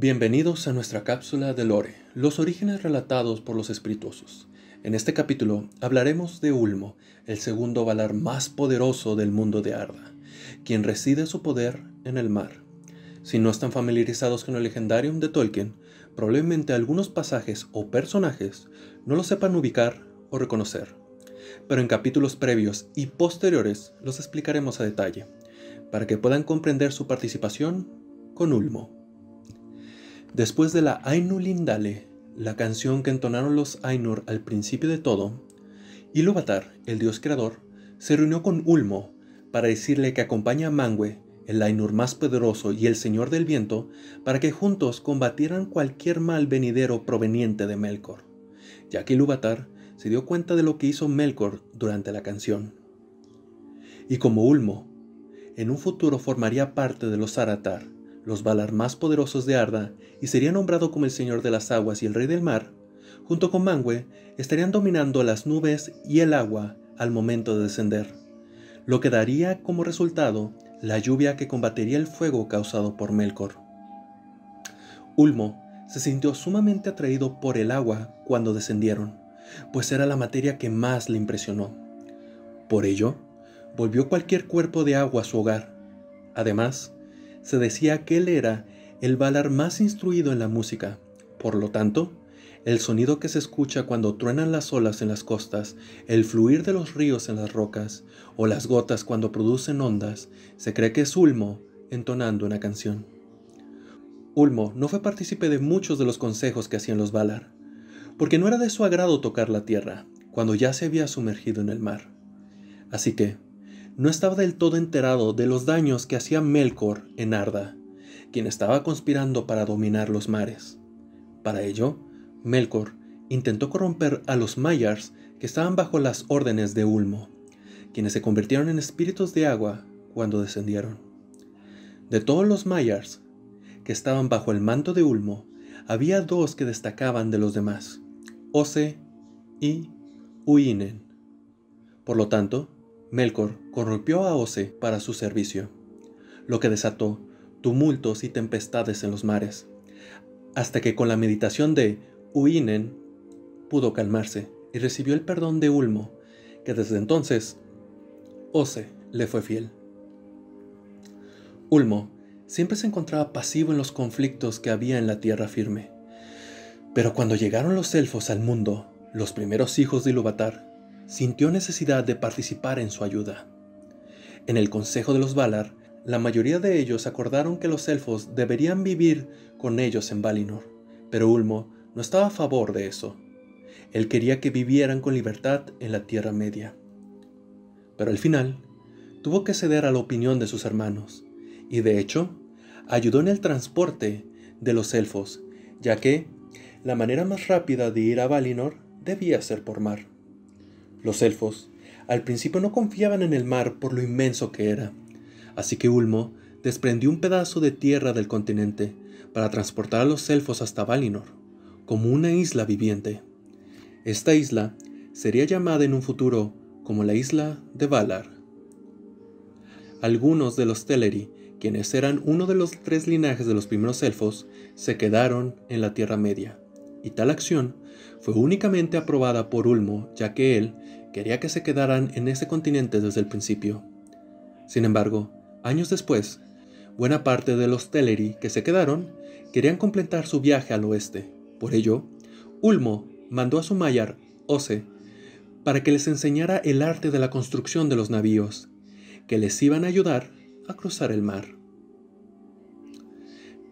Bienvenidos a nuestra cápsula de Lore, los orígenes relatados por los espirituosos. En este capítulo hablaremos de Ulmo, el segundo Valar más poderoso del mundo de Arda, quien reside su poder en el mar. Si no están familiarizados con el Legendarium de Tolkien, probablemente algunos pasajes o personajes no lo sepan ubicar o reconocer. Pero en capítulos previos y posteriores los explicaremos a detalle, para que puedan comprender su participación con Ulmo. Después de la Ainur Lindale, la canción que entonaron los Ainur al principio de todo, Ilúvatar, el dios creador, se reunió con Ulmo para decirle que acompaña a Mangue, el Ainur más poderoso y el señor del viento, para que juntos combatieran cualquier mal venidero proveniente de Melkor, ya que Ilúvatar se dio cuenta de lo que hizo Melkor durante la canción. Y como Ulmo, en un futuro formaría parte de los Aratar, los Valar más poderosos de Arda, y sería nombrado como el Señor de las Aguas y el Rey del Mar, junto con Mangue, estarían dominando las nubes y el agua al momento de descender, lo que daría como resultado la lluvia que combatería el fuego causado por Melkor. Ulmo se sintió sumamente atraído por el agua cuando descendieron, pues era la materia que más le impresionó. Por ello, volvió cualquier cuerpo de agua a su hogar. Además, se decía que él era el Valar más instruido en la música. Por lo tanto, el sonido que se escucha cuando truenan las olas en las costas, el fluir de los ríos en las rocas, o las gotas cuando producen ondas, se cree que es Ulmo entonando una canción. Ulmo no fue partícipe de muchos de los consejos que hacían los Valar, porque no era de su agrado tocar la tierra, cuando ya se había sumergido en el mar. Así que, no estaba del todo enterado de los daños que hacía Melkor en Arda, quien estaba conspirando para dominar los mares. Para ello, Melkor intentó corromper a los Mayars que estaban bajo las órdenes de Ulmo, quienes se convirtieron en espíritus de agua cuando descendieron. De todos los Mayars que estaban bajo el manto de Ulmo, había dos que destacaban de los demás, Ose y Uinen. Por lo tanto, Melkor corrompió a Ose para su servicio, lo que desató tumultos y tempestades en los mares, hasta que con la meditación de Uinen pudo calmarse y recibió el perdón de Ulmo, que desde entonces Ose le fue fiel. Ulmo siempre se encontraba pasivo en los conflictos que había en la tierra firme, pero cuando llegaron los elfos al mundo, los primeros hijos de Ilúvatar, sintió necesidad de participar en su ayuda. En el Consejo de los Valar, la mayoría de ellos acordaron que los elfos deberían vivir con ellos en Valinor, pero Ulmo no estaba a favor de eso. Él quería que vivieran con libertad en la Tierra Media. Pero al final, tuvo que ceder a la opinión de sus hermanos, y de hecho, ayudó en el transporte de los elfos, ya que la manera más rápida de ir a Valinor debía ser por mar. Los elfos al principio no confiaban en el mar por lo inmenso que era, así que Ulmo desprendió un pedazo de tierra del continente para transportar a los elfos hasta Valinor, como una isla viviente. Esta isla sería llamada en un futuro como la isla de Valar. Algunos de los Teleri, quienes eran uno de los tres linajes de los primeros elfos, se quedaron en la Tierra Media, y tal acción fue únicamente aprobada por Ulmo, ya que él quería que se quedaran en ese continente desde el principio. Sin embargo, años después, buena parte de los Teleri que se quedaron querían completar su viaje al oeste. Por ello, Ulmo mandó a su Mayar, Ose, para que les enseñara el arte de la construcción de los navíos, que les iban a ayudar a cruzar el mar.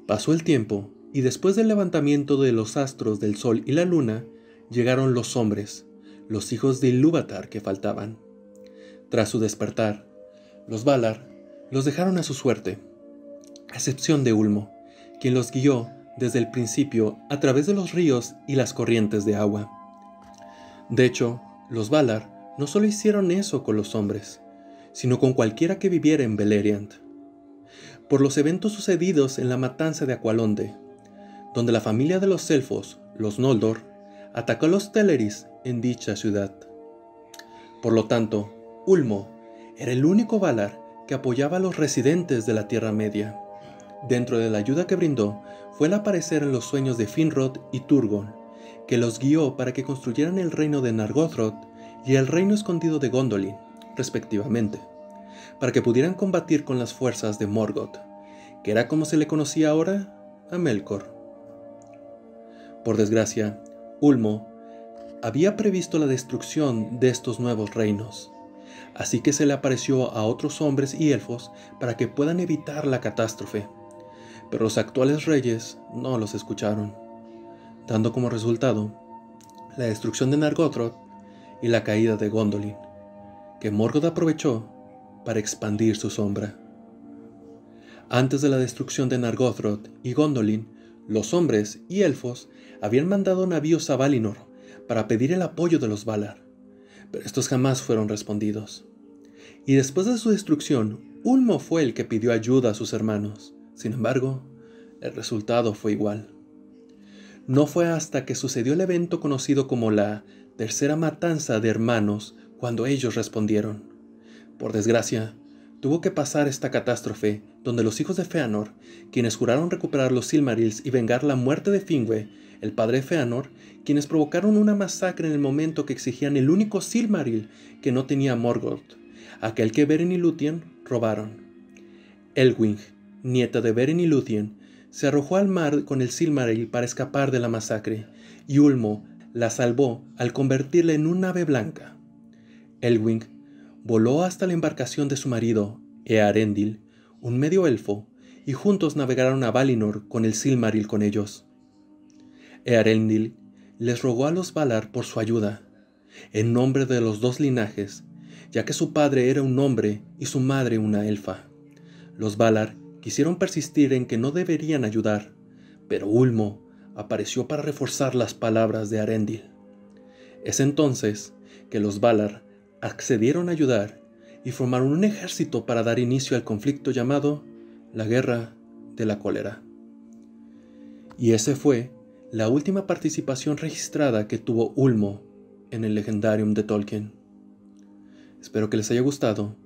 Pasó el tiempo, y después del levantamiento de los astros del sol y la luna, llegaron los hombres, los hijos de Ilúvatar que faltaban. Tras su despertar, los Valar los dejaron a su suerte, a excepción de Ulmo, quien los guió desde el principio a través de los ríos y las corrientes de agua. De hecho, los Valar no solo hicieron eso con los hombres, sino con cualquiera que viviera en Beleriand. Por los eventos sucedidos en la matanza de Aqualonde, donde la familia de los elfos, los Noldor, atacó a los Teleris en dicha ciudad. Por lo tanto, Ulmo era el único Valar que apoyaba a los residentes de la Tierra Media. Dentro de la ayuda que brindó fue el aparecer en los sueños de Finrod y Turgon, que los guió para que construyeran el reino de Nargothrond y el reino escondido de Gondolin, respectivamente, para que pudieran combatir con las fuerzas de Morgoth, que era como se le conocía ahora a Melkor. Por desgracia, Ulmo había previsto la destrucción de estos nuevos reinos, así que se le apareció a otros hombres y elfos para que puedan evitar la catástrofe, pero los actuales reyes no los escucharon, dando como resultado la destrucción de Nargothrond y la caída de Gondolin, que Morgoth aprovechó para expandir su sombra. Antes de la destrucción de Nargothrond y Gondolin, los hombres y elfos habían mandado navíos a Valinor para pedir el apoyo de los Valar, pero estos jamás fueron respondidos. Y después de su destrucción, Ulmo fue el que pidió ayuda a sus hermanos. Sin embargo, el resultado fue igual. No fue hasta que sucedió el evento conocido como la Tercera Matanza de Hermanos cuando ellos respondieron. Por desgracia, tuvo que pasar esta catástrofe donde los hijos de Feanor, quienes juraron recuperar los Silmarils y vengar la muerte de Fingüe, el padre de Feanor, quienes provocaron una masacre en el momento que exigían el único Silmaril que no tenía Morgoth, aquel que Beren y Lúthien robaron. Elwing, nieta de Beren y Lúthien, se arrojó al mar con el Silmaril para escapar de la masacre, y Ulmo la salvó al convertirla en un ave blanca. Elwing voló hasta la embarcación de su marido, Earendil, un medio elfo, y juntos navegaron a Valinor con el Silmaril con ellos. Earendil les rogó a los Valar por su ayuda, en nombre de los dos linajes, ya que su padre era un hombre y su madre una elfa. Los Valar quisieron persistir en que no deberían ayudar, pero Ulmo apareció para reforzar las palabras de Arendil. Es entonces que los Valar accedieron a ayudar y formaron un ejército para dar inicio al conflicto llamado la Guerra de la Cólera. Y ese fue la última participación registrada que tuvo Ulmo en el Legendarium de Tolkien. Espero que les haya gustado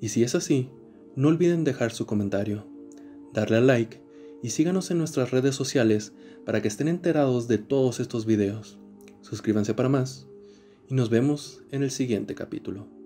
y si es así, no olviden dejar su comentario, darle a like y síganos en nuestras redes sociales para que estén enterados de todos estos videos. Suscríbanse para más y nos vemos en el siguiente capítulo.